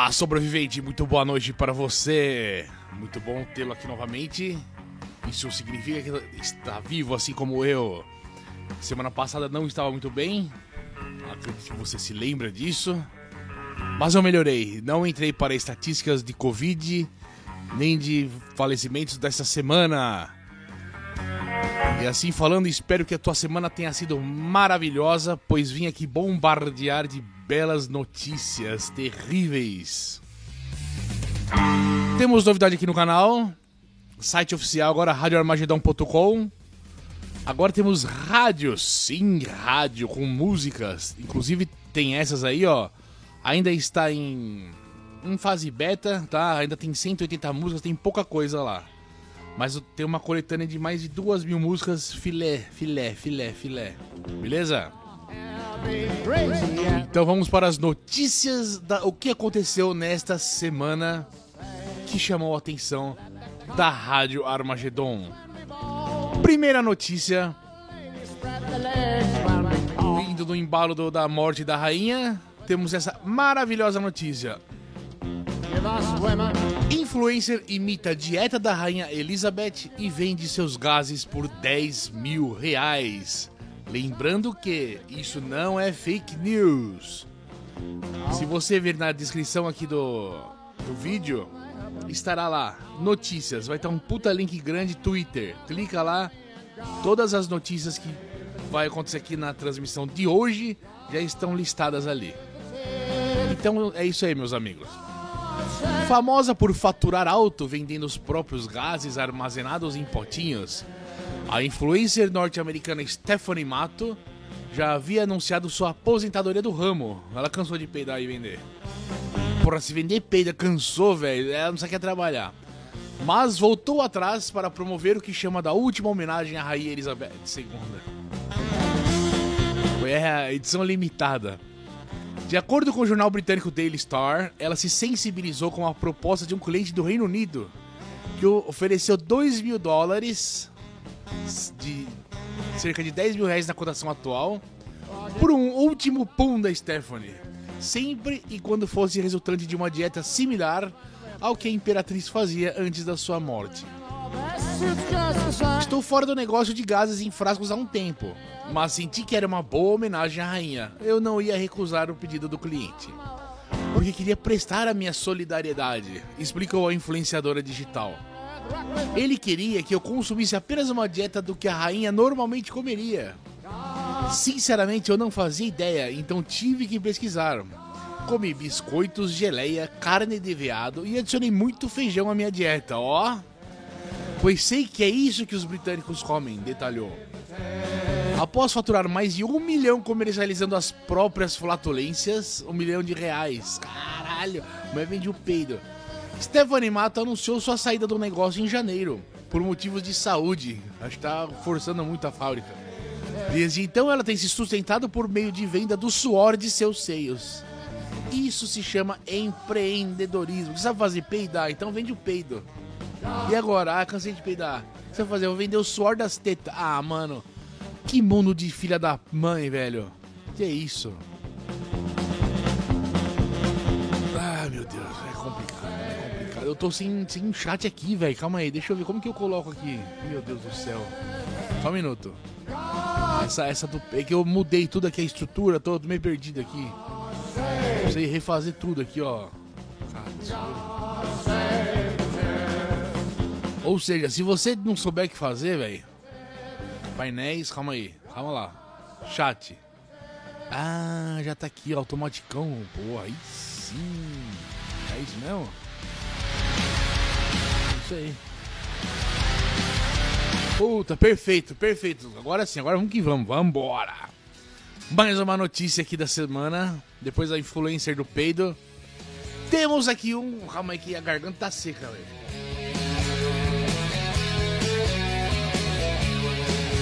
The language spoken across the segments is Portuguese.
Olá, sobrevivente, muito boa noite para você. Muito bom tê-lo aqui novamente. Isso significa que está vivo assim como eu. Semana passada não estava muito bem. Acredito que você se lembra disso. Mas eu melhorei. Não entrei para estatísticas de Covid, nem de falecimentos dessa semana. E assim falando, espero que a tua semana tenha sido maravilhosa, pois vim aqui bombardear de belas notícias terríveis. Temos novidade aqui no canal. Site oficial agora, radioarmagedon.com. Agora temos rádio, sim, rádio com músicas. Inclusive tem essas aí, ó. Ainda está em, em fase beta, tá? Ainda tem 180 músicas, tem pouca coisa lá. Mas tem uma coletânea de mais de duas mil músicas, filé, filé, filé, filé. Beleza? Então vamos para as notícias da o que aconteceu nesta semana que chamou a atenção da Rádio Armagedon. Primeira notícia. Vindo do embalo do, da morte da rainha, temos essa maravilhosa notícia. Influencer imita a dieta da rainha Elizabeth e vende seus gases por 10 mil reais. Lembrando que isso não é fake news. Se você ver na descrição aqui do, do vídeo, estará lá notícias. Vai estar um puta link grande Twitter. Clica lá. Todas as notícias que vai acontecer aqui na transmissão de hoje já estão listadas ali. Então é isso aí, meus amigos. Famosa por faturar alto vendendo os próprios gases armazenados em potinhos, a influencer norte-americana Stephanie Mato já havia anunciado sua aposentadoria do ramo. Ela cansou de peidar e vender. Porra, se vender peida cansou, velho. Ela não sabe quer trabalhar. Mas voltou atrás para promover o que chama da última homenagem à Rainha Elizabeth II. Foi a edição limitada. De acordo com o jornal britânico Daily Star, ela se sensibilizou com a proposta de um cliente do Reino Unido que ofereceu 2 mil dólares de cerca de 10 mil reais na cotação atual por um último pum da Stephanie, sempre e quando fosse resultante de uma dieta similar ao que a imperatriz fazia antes da sua morte. Estou fora do negócio de gases em frascos há um tempo, mas senti que era uma boa homenagem à rainha. Eu não ia recusar o pedido do cliente. Porque queria prestar a minha solidariedade, explicou a influenciadora digital. Ele queria que eu consumisse apenas uma dieta do que a rainha normalmente comeria. Sinceramente, eu não fazia ideia, então tive que pesquisar. Comi biscoitos, geleia, carne de veado e adicionei muito feijão à minha dieta, ó. Pois sei que é isso que os britânicos comem, detalhou. Após faturar mais de um milhão comercializando as próprias flatulências, um milhão de reais. Caralho, mas vende o peido. Stephanie Mato anunciou sua saída do negócio em janeiro, por motivos de saúde. Acho que tá forçando muito a fábrica. Desde então ela tem se sustentado por meio de venda do suor de seus seios. Isso se chama empreendedorismo. Você sabe fazer peidar? Então vende o peido. E agora? Ah, cansei de peidar. O que você vai fazer? Eu vou vender o suor das tetas. Ah, mano. Que mundo de filha da mãe, velho. Que isso? Ah, meu Deus. É complicado. É complicado. Eu tô sem, sem chat aqui, velho. Calma aí. Deixa eu ver como que eu coloco aqui. Meu Deus do céu. Só um minuto. Essa, essa do. É que eu mudei tudo aqui, a estrutura. Tô meio perdido aqui. Precisei refazer tudo aqui, ó. Ou seja, se você não souber o que fazer, velho. Painéis, calma aí. Calma lá. Chat. Ah, já tá aqui, automaticão. Pô, aí sim. É isso mesmo? Isso aí. Puta, perfeito, perfeito. Agora sim, agora vamos que vamos. Vambora. Mais uma notícia aqui da semana. Depois da influencer do peido. Temos aqui um. Calma aí que a garganta tá seca, velho.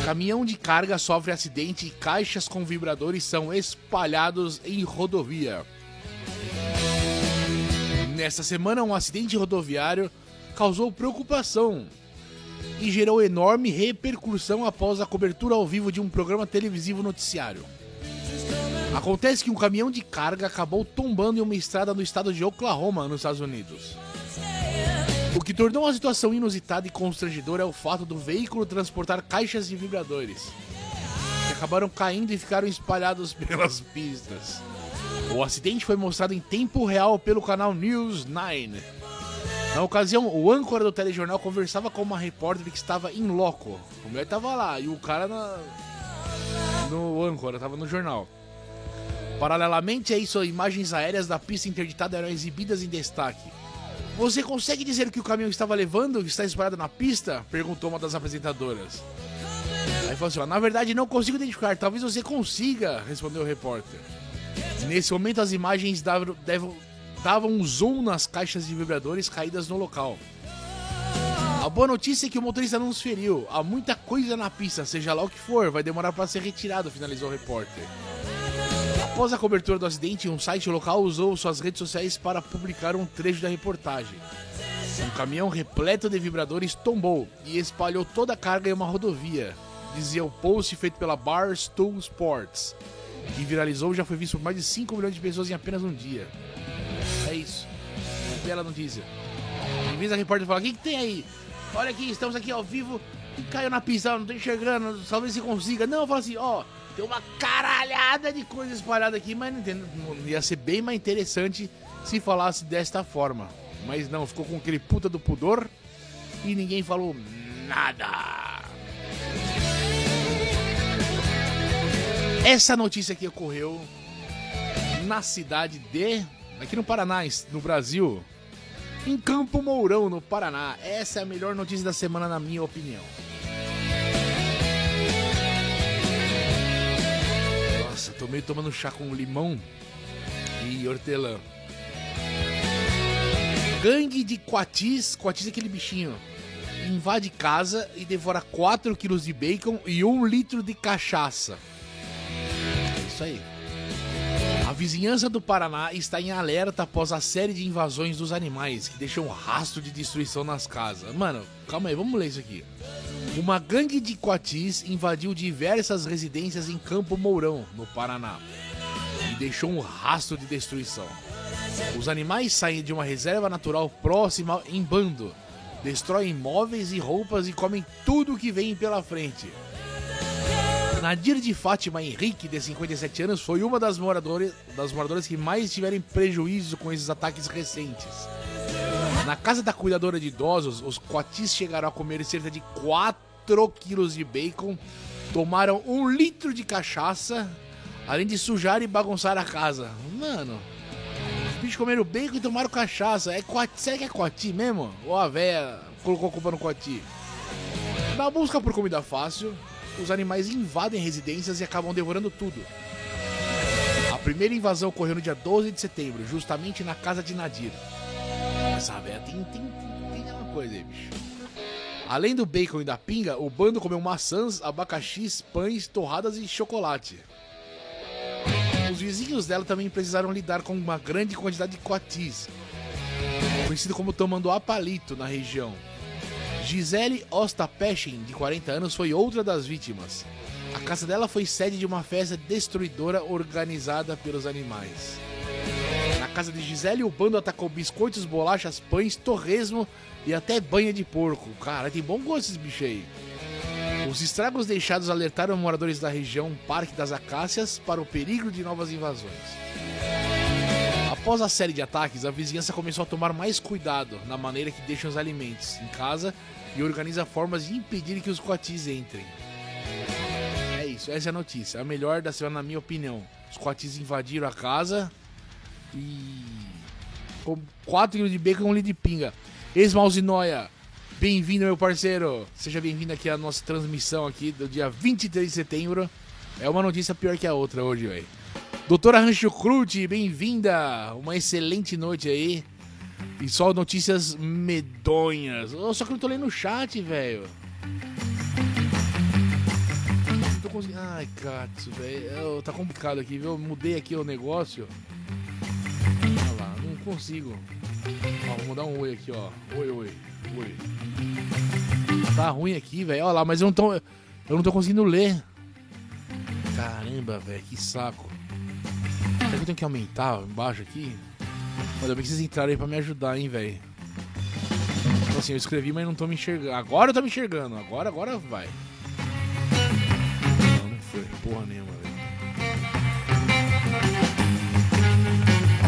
Caminhão de carga sofre acidente e caixas com vibradores são espalhados em rodovia. Nesta semana, um acidente rodoviário causou preocupação e gerou enorme repercussão após a cobertura ao vivo de um programa televisivo noticiário. Acontece que um caminhão de carga acabou tombando em uma estrada no estado de Oklahoma, nos Estados Unidos. O que tornou a situação inusitada e constrangedora é o fato do veículo transportar caixas de vibradores, que acabaram caindo e ficaram espalhados pelas pistas. O acidente foi mostrado em tempo real pelo canal News 9. Na ocasião, o âncora do telejornal conversava com uma repórter que estava em loco. O mulher estava lá e o cara na... no âncora, estava no jornal. Paralelamente a isso, imagens aéreas da pista interditada eram exibidas em destaque. Você consegue dizer que o caminhão estava levando, que está esperado na pista? Perguntou uma das apresentadoras. Aí falou assim: na verdade não consigo identificar, talvez você consiga, respondeu o repórter. Nesse momento as imagens davam, davam um zoom nas caixas de vibradores caídas no local. A boa notícia é que o motorista não nos feriu. Há muita coisa na pista, seja lá o que for, vai demorar para ser retirado, finalizou o repórter. Após a cobertura do acidente, um site local usou suas redes sociais para publicar um trecho da reportagem. Um caminhão repleto de vibradores tombou e espalhou toda a carga em uma rodovia, dizia o post feito pela Barstool Sports, que viralizou e já foi visto por mais de 5 milhões de pessoas em apenas um dia. É isso. Bela notícia. Em vez da repórter falar: O que, que tem aí? Olha aqui, estamos aqui ao vivo e caiu na pista, não tô enxergando, talvez você consiga. Não, fala assim: Ó. Oh, tem uma caralhada de coisa espalhada aqui, mas não, ia ser bem mais interessante se falasse desta forma. Mas não, ficou com aquele puta do pudor e ninguém falou nada. Essa notícia aqui ocorreu na cidade de. aqui no Paraná, no Brasil. Em Campo Mourão, no Paraná. Essa é a melhor notícia da semana, na minha opinião. Meio tomando chá com limão e hortelã. Gangue de coatis, coatis é aquele bichinho, invade casa e devora 4 kg de bacon e 1 litro de cachaça. É isso aí. Vizinhança do Paraná está em alerta após a série de invasões dos animais que deixam um rastro de destruição nas casas. Mano, calma aí, vamos ler isso aqui. Uma gangue de coatis invadiu diversas residências em Campo Mourão, no Paraná, e deixou um rastro de destruição. Os animais saem de uma reserva natural próxima em bando, destroem móveis e roupas e comem tudo que vem pela frente. Nadir de Fátima Henrique, de 57 anos, foi uma das moradoras, das moradoras que mais tiveram prejuízo com esses ataques recentes. Na casa da cuidadora de idosos, os coatis chegaram a comer cerca de 4 4 quilos de bacon, tomaram um litro de cachaça, além de sujar e bagunçar a casa. Mano, os bichos comeram bacon e tomaram cachaça. É coati, será que é coati mesmo? Ou a véia colocou a culpa no coati? Na busca por comida fácil, os animais invadem residências e acabam devorando tudo. A primeira invasão ocorreu no dia 12 de setembro, justamente na casa de Nadir. Essa véia tem, tem, tem, uma coisa aí, bicho. Além do bacon e da pinga, o bando comeu maçãs, abacaxis, pães, torradas e chocolate. Os vizinhos dela também precisaram lidar com uma grande quantidade de coatis, conhecido como tamanduá palito na região. Gisele Ostapechin, de 40 anos, foi outra das vítimas. A casa dela foi sede de uma festa destruidora organizada pelos animais. Na casa de Gisele, o bando atacou biscoitos, bolachas, pães, torresmo e até banha de porco. Cara, tem bom gosto esses bichos aí. Os estragos deixados alertaram moradores da região Parque das Acácias para o perigo de novas invasões. Após a série de ataques, a vizinhança começou a tomar mais cuidado na maneira que deixam os alimentos em casa e organiza formas de impedir que os coatis entrem. É isso, essa é a notícia. A melhor da semana, na minha opinião. Os coatis invadiram a casa e. com 4 kg de bacon e um litro de pinga. Esmalzinoia, bem-vindo, meu parceiro. Seja bem-vindo aqui à nossa transmissão aqui do dia 23 de setembro. É uma notícia pior que a outra hoje, velho. Doutora Rancho Crute, bem-vinda. Uma excelente noite aí. E só notícias medonhas. Oh, só que eu não tô lendo o chat, velho. Tô conseguindo. Ai, Katsu, velho. Tá complicado aqui, viu? Eu mudei aqui o negócio. Olha lá, não consigo. Ó, vamos dar um oi aqui, ó. Oi, oi, oi. Tá ruim aqui, velho. Olha lá, mas eu não tô. Eu não tô conseguindo ler. Caramba, velho, que saco. Será que eu tenho que aumentar embaixo aqui? Ainda bem que vocês entraram aí pra me ajudar, hein, velho. Tipo assim, eu escrevi, mas não tô me enxergando. Agora eu tô me enxergando. Agora, agora vai. Não, não foi. Porra nenhuma, velho.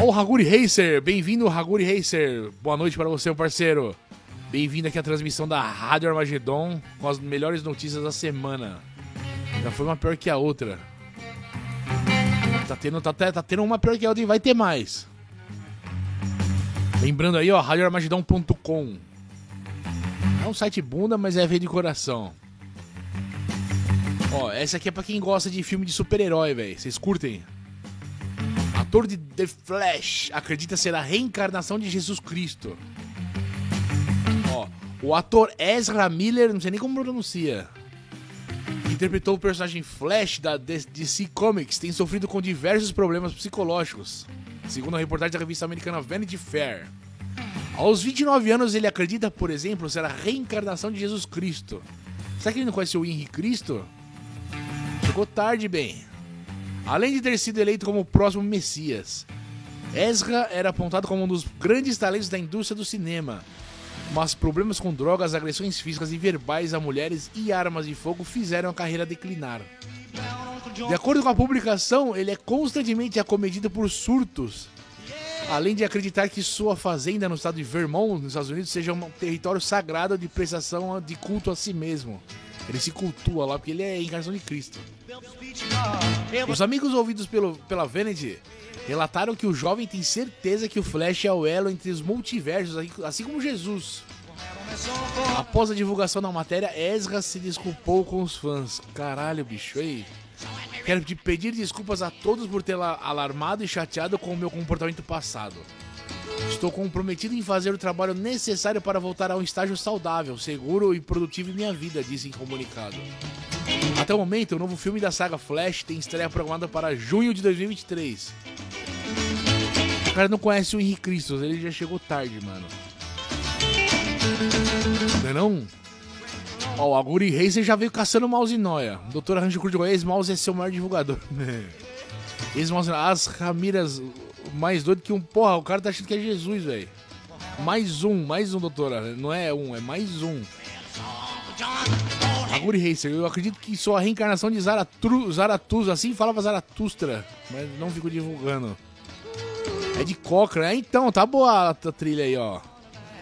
Ó, o Haguri Racer. Bem-vindo, Haguri Racer. Boa noite para você, meu parceiro. Bem-vindo aqui à transmissão da Rádio Armagedon com as melhores notícias da semana. Já foi uma pior que a outra. Tá tendo, tá, tá tendo uma pior que a outra e vai ter mais. Lembrando aí, ó, radioarmagedon.com. É um site bunda, mas é ver de coração. Ó, essa aqui é pra quem gosta de filme de super-herói, velho. Vocês curtem? Ator de The Flash acredita ser a reencarnação de Jesus Cristo. Ó, o ator Ezra Miller, não sei nem como pronuncia, interpretou o personagem Flash da DC Comics, tem sofrido com diversos problemas psicológicos, segundo a reportagem da revista americana Vanity Fair. Aos 29 anos, ele acredita, por exemplo, ser a reencarnação de Jesus Cristo. Será que ele não conhece o Henrique Cristo? Chegou tarde, bem. Além de ter sido eleito como o próximo Messias, Ezra era apontado como um dos grandes talentos da indústria do cinema. Mas problemas com drogas, agressões físicas e verbais a mulheres e armas de fogo fizeram a carreira declinar. De acordo com a publicação, ele é constantemente acometido por surtos, além de acreditar que sua fazenda no estado de Vermont, nos Estados Unidos, seja um território sagrado de prestação de culto a si mesmo. Ele se cultua lá porque ele é a encarnação de Cristo. Os amigos ouvidos pelo, pela Vanity relataram que o jovem tem certeza que o Flash é o elo entre os multiversos, assim como Jesus. Após a divulgação da matéria, Ezra se desculpou com os fãs. Caralho, bicho, aí. Quero te pedir desculpas a todos por ter alarmado e chateado com o meu comportamento passado. Estou comprometido em fazer o trabalho necessário para voltar a um estágio saudável, seguro e produtivo em minha vida, disse em comunicado. Até o momento, o novo filme da saga Flash tem estreia programada para junho de 2023. O cara não conhece o Henrique Cristo, ele já chegou tarde, mano. Não é não? Ó, o Aguri Racer já veio caçando mouse noia. Doutor Rancho Cruz de Goiás, mouse é seu maior divulgador. Esse mouse, as Ramiras, mais doido que um. Porra, o cara tá achando que é Jesus, velho. Mais um, mais um, doutora. Não é um, é mais um. Aguri Racer, eu acredito que sou a reencarnação de Zaratru, Zaratustra, assim falava Zaratustra, mas não fico divulgando. É de Cochrane, é, então, tá boa a trilha aí, ó.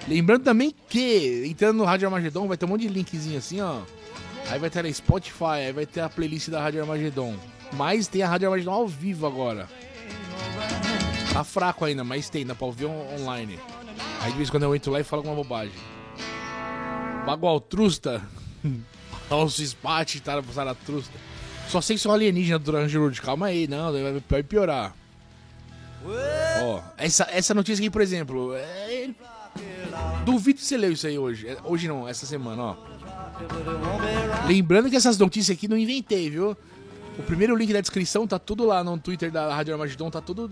Lembrando também que, entrando no Rádio Armagedon, vai ter um monte de linkzinho assim, ó. Aí vai ter a Spotify, aí vai ter a playlist da Rádio Armagedon. Mas tem a Rádio Armagedon ao vivo agora. Tá fraco ainda, mas tem, dá pra ouvir online. Aí de vez em quando eu entro lá e falo alguma bobagem. Bagual Trusta. Alce Spate, Trusta. Só sei que sou alienígena do Ranger Calma aí, não, vai piorar. Ó, essa, essa notícia aqui, por exemplo. É... Duvido que você leu isso aí hoje. É, hoje não, essa semana, ó. Lembrando que essas notícias aqui não inventei, viu? O primeiro link da descrição tá tudo lá no Twitter da Rádio Armagedon, tá tudo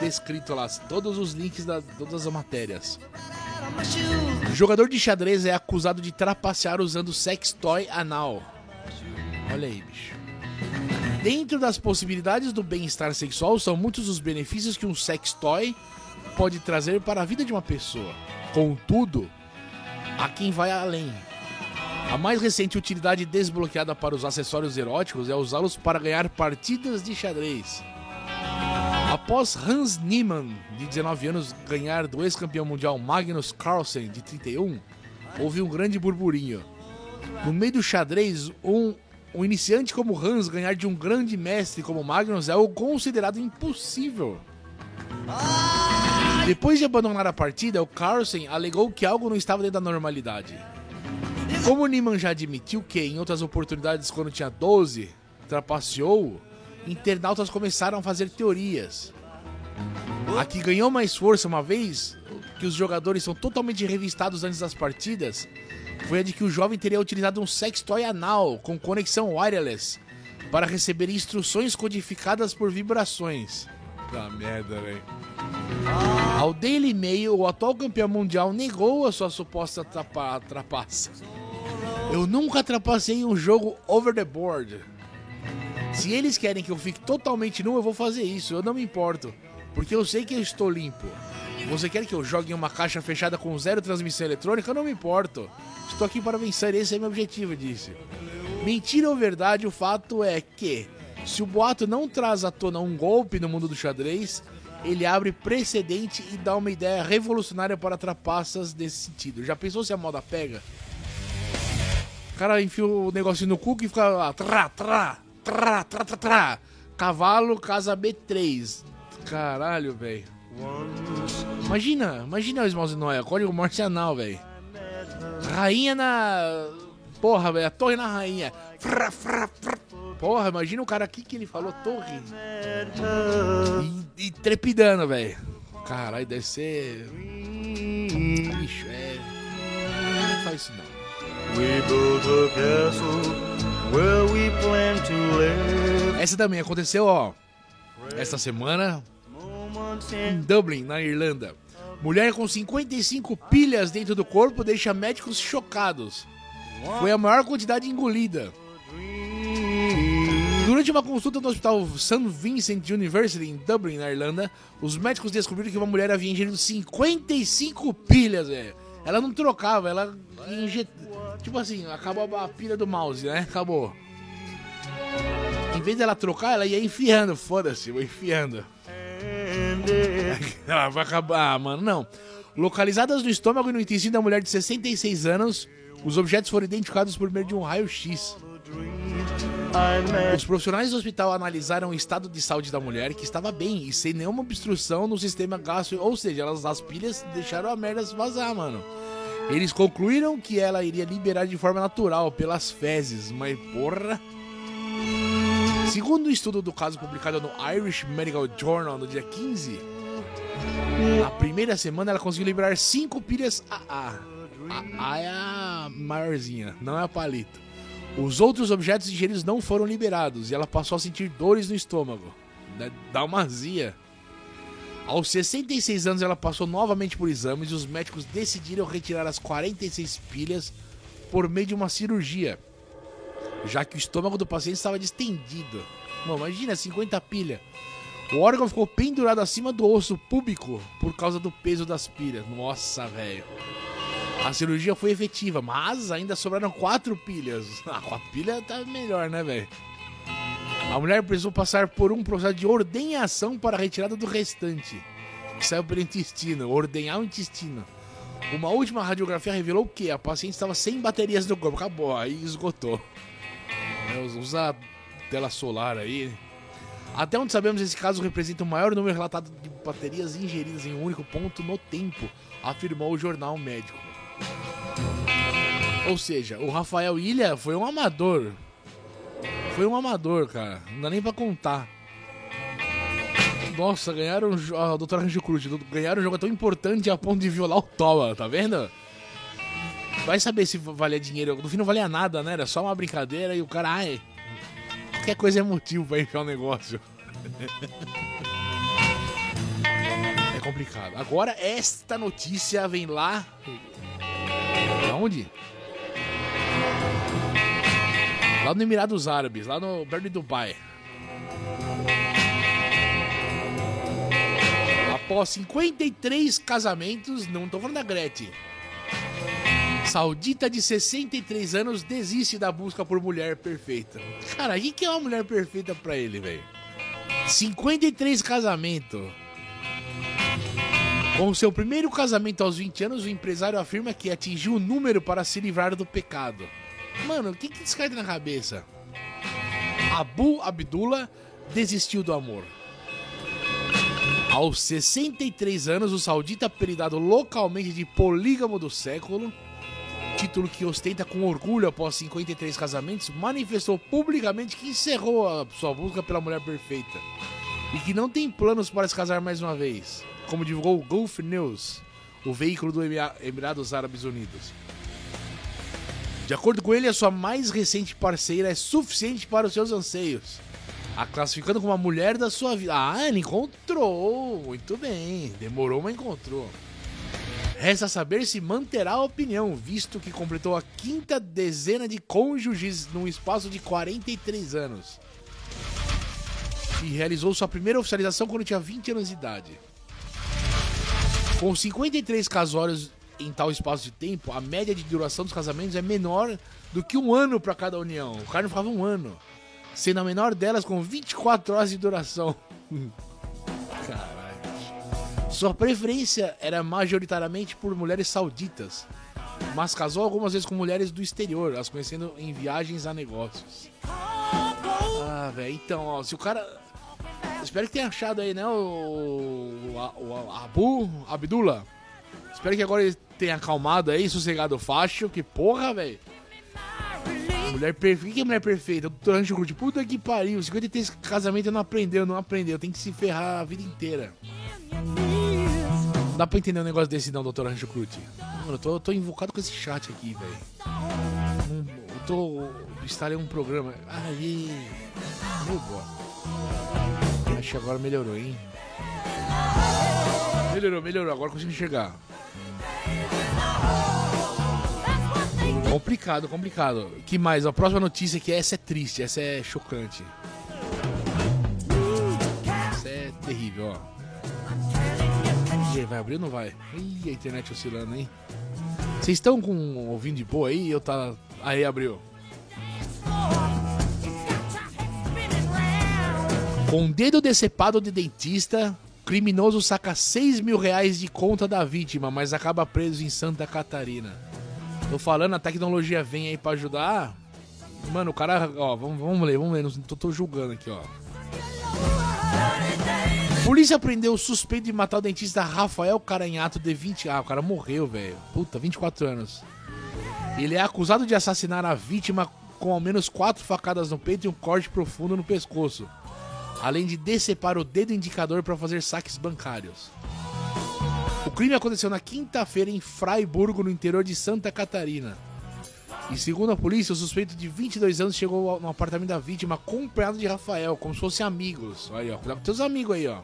descrito lá. Todos os links da todas as matérias. O jogador de xadrez é acusado de trapacear usando sex toy anal. Olha aí, bicho. Dentro das possibilidades do bem-estar sexual, são muitos os benefícios que um sex toy pode trazer para a vida de uma pessoa. Contudo, há quem vai além. A mais recente utilidade desbloqueada para os acessórios eróticos é usá-los para ganhar partidas de xadrez. Após Hans Niemann, de 19 anos, ganhar do ex-campeão mundial Magnus Carlsen, de 31, houve um grande burburinho. No meio do xadrez, um, um iniciante como Hans ganhar de um grande mestre como Magnus é algo considerado impossível. Depois de abandonar a partida, o Carlsen alegou que algo não estava dentro da normalidade. Como Niemann já admitiu que, em outras oportunidades, quando tinha 12, trapaceou internautas começaram a fazer teorias. A que ganhou mais força uma vez que os jogadores são totalmente revistados antes das partidas foi a de que o jovem teria utilizado um sextoy anal com conexão wireless para receber instruções codificadas por vibrações. Puta merda, velho. Ao Daily Mail, o atual campeão mundial negou a sua suposta trapa trapaça. Eu nunca trapacei um jogo over the board. Se eles querem que eu fique totalmente nu, eu vou fazer isso, eu não me importo. Porque eu sei que eu estou limpo. Você quer que eu jogue em uma caixa fechada com zero transmissão eletrônica? Eu não me importo. Estou aqui para vencer, esse é meu objetivo, disse. Mentira ou verdade, o fato é que, se o boato não traz à tona um golpe no mundo do xadrez, ele abre precedente e dá uma ideia revolucionária para trapaças desse sentido. Já pensou se a moda pega? O cara enfia o negocinho no cu e fica lá, trá, trá, trá, trá, trá. Cavalo, casa B3. Caralho, velho. Imagina, imagina o Smalls Noia, código morte anal, velho. Rainha na. Porra, velho, a torre na rainha. Frá, frá, frá. Porra, imagina o cara aqui que ele falou torre. E, e trepidando, velho. Caralho, deve ser. Bicho, é. Não faz isso não. We built a castle where we plan to live. Essa também aconteceu, ó. Esta semana. Em Dublin, na Irlanda. Mulher com 55 pilhas dentro do corpo deixa médicos chocados. Foi a maior quantidade engolida. Durante uma consulta no hospital St. Vincent University em Dublin, na Irlanda, os médicos descobriram que uma mulher havia ingerido 55 pilhas, velho. Ela não trocava, ela injetava. Tipo assim, acabou a pilha do mouse, né? Acabou. Em vez dela trocar, ela ia enfiando, foda-se, vou enfiando. Ela vai acabar, ah, mano, não. Localizadas no estômago e no intestino da mulher de 66 anos, os objetos foram identificados por meio de um raio-x. Os profissionais do hospital analisaram o estado de saúde da mulher, que estava bem e sem nenhuma obstrução no sistema gastro, ou seja, elas as pilhas deixaram a merda vazar, mano. Eles concluíram que ela iria liberar de forma natural pelas fezes, mas porra. Segundo o um estudo do caso publicado no Irish Medical Journal no dia 15, na primeira semana ela conseguiu liberar 5 pilhas AA. A A é a maiorzinha, não é a palito. Os outros objetos ingeridos não foram liberados e ela passou a sentir dores no estômago. Dá uma azia. Aos 66 anos, ela passou novamente por exames e os médicos decidiram retirar as 46 pilhas por meio de uma cirurgia, já que o estômago do paciente estava distendido. Imagina, 50 pilhas. O órgão ficou pendurado acima do osso púbico por causa do peso das pilhas. Nossa, velho. A cirurgia foi efetiva, mas ainda sobraram quatro pilhas. Ah, quatro pilhas tá melhor, né, velho? A mulher precisou passar por um processo de ordenhação para a retirada do restante, que saiu pelo intestino, ordenhar o intestino. Uma última radiografia revelou que a paciente estava sem baterias no corpo. Acabou, aí esgotou. É, usa tela solar aí. Até onde sabemos, esse caso representa o maior número relatado de baterias ingeridas em um único ponto no tempo, afirmou o jornal médico. Ou seja, o Rafael Ilha foi um amador. Foi um amador, cara. Não dá nem pra contar. Nossa, ganharam. A doutora Ranjo Cruz, ganharam um jogo tão importante a ponto de violar o Toba, tá vendo? Vai saber se valia dinheiro. No fim não valia nada, né? Era só uma brincadeira e o cara. Ai, qualquer coisa é motivo pra enfiar o um negócio. é complicado. Agora, esta notícia vem lá Aonde? Lá no Emirados Árabes, lá no perto Dubai. Após 53 casamentos, não tô falando da Gretchen. Saudita de 63 anos desiste da busca por mulher perfeita. Cara, o que é uma mulher perfeita pra ele, velho? 53 casamentos. Com seu primeiro casamento aos 20 anos, o empresário afirma que atingiu o número para se livrar do pecado. Mano, o que que descarta na cabeça? Abu Abdullah desistiu do amor. Aos 63 anos, o saudita apelidado localmente de polígamo do século, título que ostenta com orgulho após 53 casamentos, manifestou publicamente que encerrou a sua busca pela mulher perfeita e que não tem planos para se casar mais uma vez como divulgou o Gulf News, o veículo do Emirados Árabes Unidos. De acordo com ele, a sua mais recente parceira é suficiente para os seus anseios, a classificando como a mulher da sua vida. Ah, ele encontrou! Muito bem, demorou, mas encontrou. Resta saber se manterá a opinião, visto que completou a quinta dezena de cônjuges num espaço de 43 anos. e realizou sua primeira oficialização quando tinha 20 anos de idade. Com 53 casórios em tal espaço de tempo, a média de duração dos casamentos é menor do que um ano para cada união. O cara não ficava um ano, sendo a menor delas com 24 horas de duração. Caralho. Sua preferência era majoritariamente por mulheres sauditas, mas casou algumas vezes com mulheres do exterior, as conhecendo em viagens a negócios. Ah, velho, então, ó, se o cara. Espero que tenha achado aí, né, o, o, Abu Abdullah. Espero que agora ele tenha acalmado aí, sossegado o facho, que porra, velho. Mulher perfeita. Que é mulher perfeita? Doutor Anjo Cruz. Puta que pariu. 53 casamento não aprendeu, não aprendeu. Tem que se ferrar a vida inteira. Não dá pra entender um negócio desse não, doutor Rancho Cruz. Mano, eu tô, eu tô invocado com esse chat aqui, velho. Eu tô. Instalei um programa. Aí. Meu. Acho que agora melhorou, hein? Melhorou, melhorou. Agora consigo enxergar. Complicado, complicado. Que mais? A próxima notícia que essa é triste, essa é chocante. Essa é terrível, ó. E vai abrir ou não vai? Ih, a internet oscilando, hein? Vocês estão com ouvindo de boa aí? Eu tá. Aí abriu. Com dedo decepado de dentista, criminoso saca 6 mil reais de conta da vítima, mas acaba preso em Santa Catarina. Tô falando, a tecnologia vem aí pra ajudar. Mano, o cara. Ó, vamos, vamos ler, vamos ler. Não tô, tô julgando aqui, ó. Polícia prendeu o suspeito de matar o dentista Rafael Caranhato, de 20 Ah, o cara morreu, velho. Puta, 24 anos. Ele é acusado de assassinar a vítima com ao menos quatro facadas no peito e um corte profundo no pescoço. Além de decepar o dedo indicador para fazer saques bancários. O crime aconteceu na quinta-feira em Freiburgo, no interior de Santa Catarina. E segundo a polícia, o suspeito de 22 anos chegou no apartamento da vítima acompanhado de Rafael, como se fossem amigos. Aí, ó, cuidado com teus amigos aí, ó.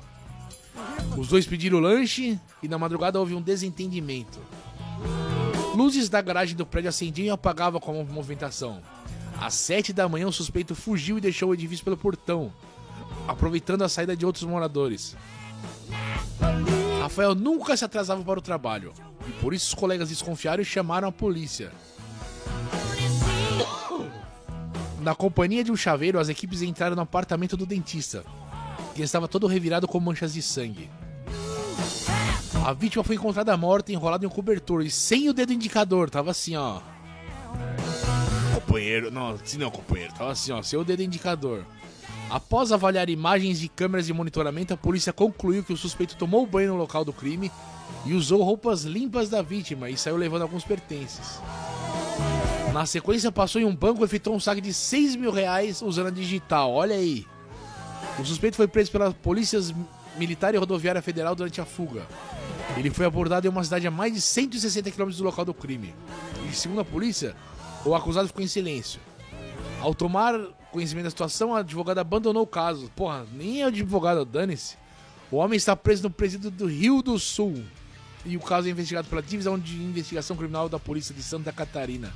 Os dois pediram lanche e na madrugada houve um desentendimento. Luzes da garagem do prédio acendiam e apagavam com a movimentação. Às 7 da manhã, o suspeito fugiu e deixou o edifício pelo portão, aproveitando a saída de outros moradores. Rafael nunca se atrasava para o trabalho, e por isso os colegas desconfiaram e chamaram a polícia. Na companhia de um chaveiro, as equipes entraram no apartamento do dentista, que estava todo revirado com manchas de sangue. A vítima foi encontrada morta, enrolada em um cobertor e sem o dedo indicador. Tava assim, ó. Companheiro, não, se não, companheiro. Tava assim, ó, sem o dedo indicador. Após avaliar imagens de câmeras de monitoramento, a polícia concluiu que o suspeito tomou banho no local do crime e usou roupas limpas da vítima e saiu levando alguns pertences. Na sequência, passou em um banco e efetuou um saque de 6 mil reais usando a digital. Olha aí. O suspeito foi preso pela Polícia Militar e Rodoviária Federal durante a fuga. Ele foi abordado em uma cidade a mais de 160 km do local do crime. E, segundo a polícia, o acusado ficou em silêncio. Ao tomar conhecimento da situação, a advogada abandonou o caso. Porra, nem é o advogado, dane-se. O homem está preso no presídio do Rio do Sul. E o caso é investigado pela Divisão de Investigação Criminal da Polícia de Santa Catarina.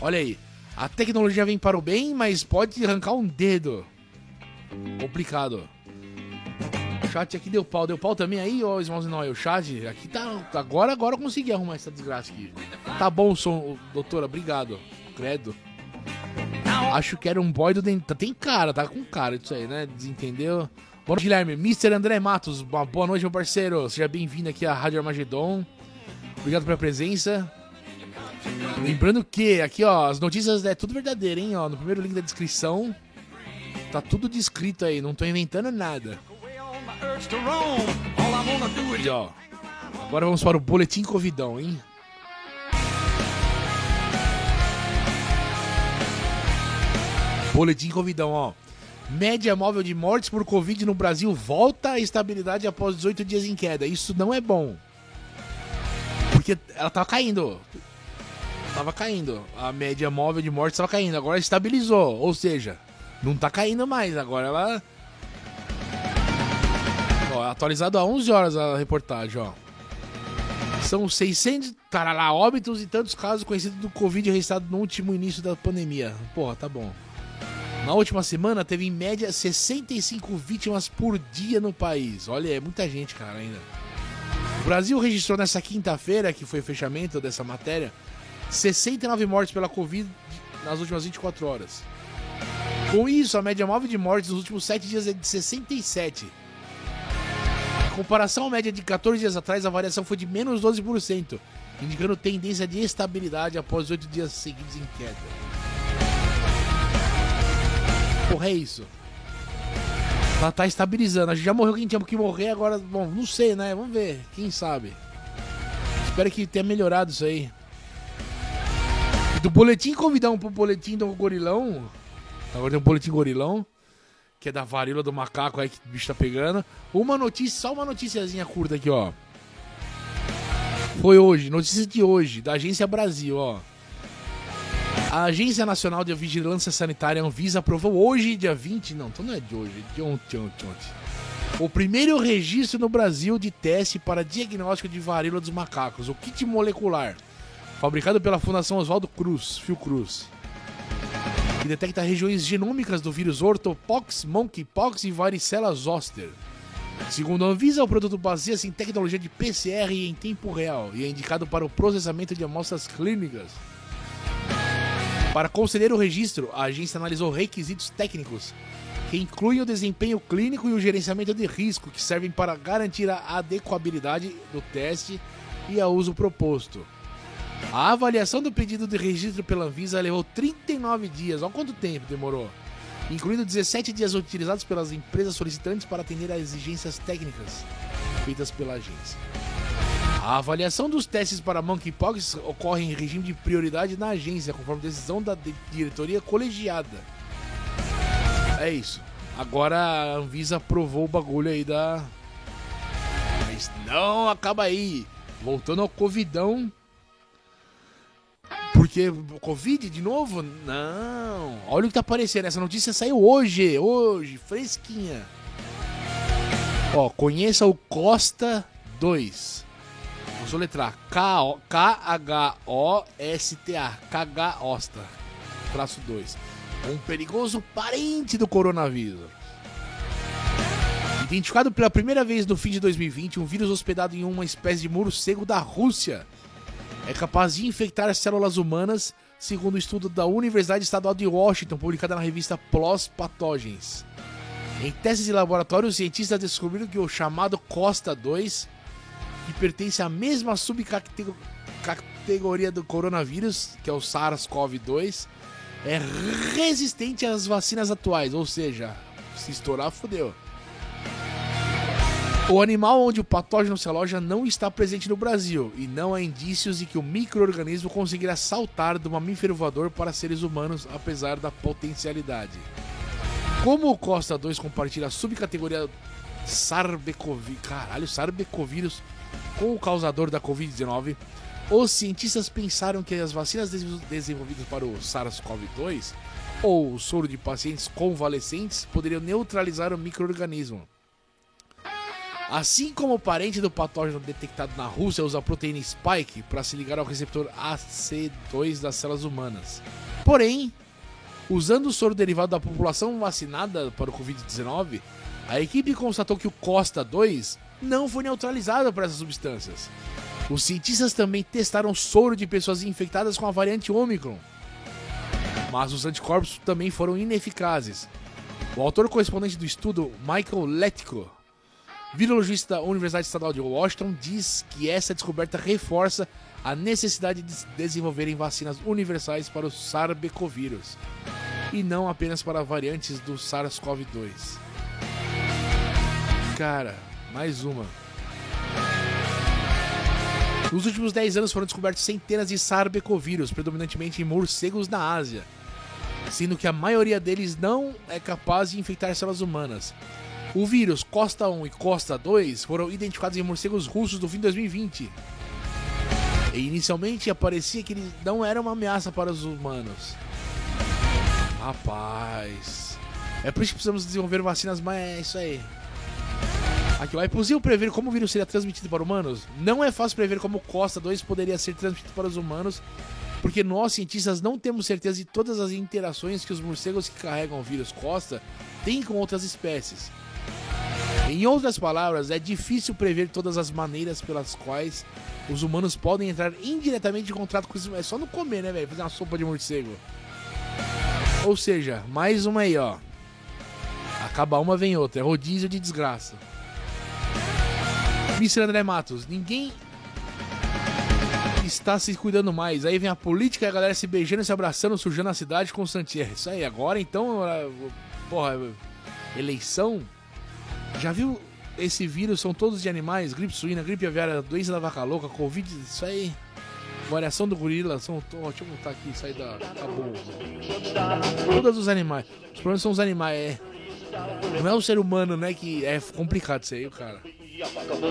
Olha aí, a tecnologia vem para o bem, mas pode arrancar um dedo. Complicado. O chat aqui deu pau. Deu pau também aí, ô Smallzinho? O chat aqui tá. Agora, agora eu consegui arrumar essa desgraça aqui. Tá bom o som, doutora. Obrigado. Credo. Acho que era um boy do dentista. Tem cara, tá com cara disso aí, né? Desentendeu? Boa noite, Guilherme. Mr. André Matos. Uma boa noite, meu parceiro. Seja bem-vindo aqui à Rádio Armagedon. Obrigado pela presença. Lembrando que aqui, ó, as notícias é tudo verdadeiro, hein? Ó, no primeiro link da descrição Tá tudo descrito aí, não tô inventando nada. E ó, agora vamos para o boletim Covidão, hein? Boletim Covidão, ó. Média móvel de mortes por Covid no Brasil volta à estabilidade após 18 dias em queda. Isso não é bom. Porque ela tava caindo. Tava caindo. A média móvel de mortes tava caindo. Agora estabilizou. Ou seja, não tá caindo mais, agora ela. Ó, atualizado a 11 horas a reportagem, ó. São 600 tarará, óbitos e tantos casos conhecidos do Covid registrados no último início da pandemia. Porra, tá bom. Na última semana teve em média 65 vítimas por dia no país. Olha, é muita gente, cara, ainda. O Brasil registrou nessa quinta-feira, que foi o fechamento dessa matéria, 69 mortes pela Covid nas últimas 24 horas. Com isso, a média móvel de mortes nos últimos 7 dias é de 67. Em comparação à média de 14 dias atrás, a variação foi de menos 12%, indicando tendência de estabilidade após 8 dias seguidos em queda. Porra, é isso. Ela tá estabilizando. A gente já morreu quem tinha que morrer, agora, bom, não sei, né? Vamos ver, quem sabe. Espero que tenha melhorado isso aí. Do boletim convidar um pro boletim do gorilão. Agora tem um boletim gorilão. Que é da varíola do macaco aí que o bicho tá pegando. Uma notícia, só uma noticiazinha curta aqui, ó. Foi hoje, notícia de hoje, da Agência Brasil, ó. A Agência Nacional de Vigilância Sanitária Anvisa aprovou hoje, dia 20, não, então não é de hoje, é de ontem, ontem, ontem. O primeiro registro no Brasil de teste para diagnóstico de varíola dos macacos, o kit molecular, fabricado pela Fundação Oswaldo Cruz, Fiocruz, que detecta regiões genômicas do vírus ortopox, monkeypox e varicela zoster. Segundo a Anvisa, o produto baseia-se em tecnologia de PCR em tempo real e é indicado para o processamento de amostras clínicas. Para conceder o registro, a agência analisou requisitos técnicos que incluem o desempenho clínico e o gerenciamento de risco, que servem para garantir a adequabilidade do teste e a uso proposto. A avaliação do pedido de registro pela Anvisa levou 39 dias. Olha quanto tempo demorou incluindo 17 dias utilizados pelas empresas solicitantes para atender às exigências técnicas feitas pela agência. A avaliação dos testes para monkeypox ocorre em regime de prioridade na agência, conforme decisão da diretoria colegiada. É isso. Agora a Anvisa aprovou o bagulho aí da. Mas não acaba aí. Voltando ao Covidão, porque Covid de novo? Não. Olha o que tá aparecendo. Essa notícia saiu hoje. Hoje, fresquinha. Ó, conheça o Costa 2. Vou soletrar. K-H-O-S-T-A. K-H-Osta. Traço 2. Um perigoso parente do coronavírus. Identificado pela primeira vez no fim de 2020, um vírus hospedado em uma espécie de morcego da Rússia é capaz de infectar células humanas, segundo o um estudo da Universidade Estadual de Washington, publicado na revista PLOS Pathogens. Em testes de laboratório, os cientistas descobriram que o chamado Costa 2, que pertence à mesma subcategoria do coronavírus, que é o SARS-CoV-2, é resistente às vacinas atuais, ou seja, se estourar, fodeu. O animal onde o patógeno se aloja não está presente no Brasil e não há indícios de que o microorganismo conseguirá saltar do mamífero voador para seres humanos, apesar da potencialidade. Como o Costa 2 compartilha a subcategoria Sarbecovi, caralho, Sarbecovírus com o causador da Covid-19, os cientistas pensaram que as vacinas desenvolvidas para o SARS-CoV-2 ou o soro de pacientes convalescentes poderiam neutralizar o microorganismo. Assim como o parente do patógeno detectado na Rússia usa a proteína spike para se ligar ao receptor AC2 das células humanas. Porém, usando o soro derivado da população vacinada para o Covid-19, a equipe constatou que o Costa 2 não foi neutralizado por essas substâncias. Os cientistas também testaram soro de pessoas infectadas com a variante Omicron, mas os anticorpos também foram ineficazes. O autor correspondente do estudo, Michael Letko, Virologista da Universidade Estadual de Washington diz que essa descoberta reforça a necessidade de desenvolverem vacinas universais para o SARS-CoV-2 e não apenas para variantes do SARS-CoV-2. Cara, mais uma. Nos últimos 10 anos foram descobertos centenas de SARS-CoV, predominantemente em morcegos na Ásia, sendo que a maioria deles não é capaz de infectar células humanas. O vírus Costa 1 e Costa 2 foram identificados em morcegos russos no fim de 2020. E inicialmente aparecia que eles não eram uma ameaça para os humanos. Rapaz. É por isso que precisamos desenvolver vacinas, mas é isso aí. Aqui, é possível prever como o vírus seria transmitido para humanos? Não é fácil prever como Costa 2 poderia ser transmitido para os humanos, porque nós, cientistas, não temos certeza de todas as interações que os morcegos que carregam o vírus Costa têm com outras espécies. Em outras palavras, é difícil prever todas as maneiras pelas quais os humanos podem entrar indiretamente em contato com isso. É só não comer, né, velho? Fazer uma sopa de morcego. Ou seja, mais uma aí, ó. Acaba uma, vem outra. É rodízio de desgraça. Mr. André Matos, ninguém está se cuidando mais. Aí vem a política a galera se beijando se abraçando, sujando a cidade com Santier. Isso aí, agora então, porra, eleição. Já viu esse vírus? São todos de animais: gripe suína, gripe aviária, doença da vaca louca, covid. Isso aí. Variação do gorila, são. Deixa eu botar aqui, aí da. Acabou. Todos os animais. Os problemas são os animais, é. Não é o ser humano, né? Que é complicado isso aí, cara.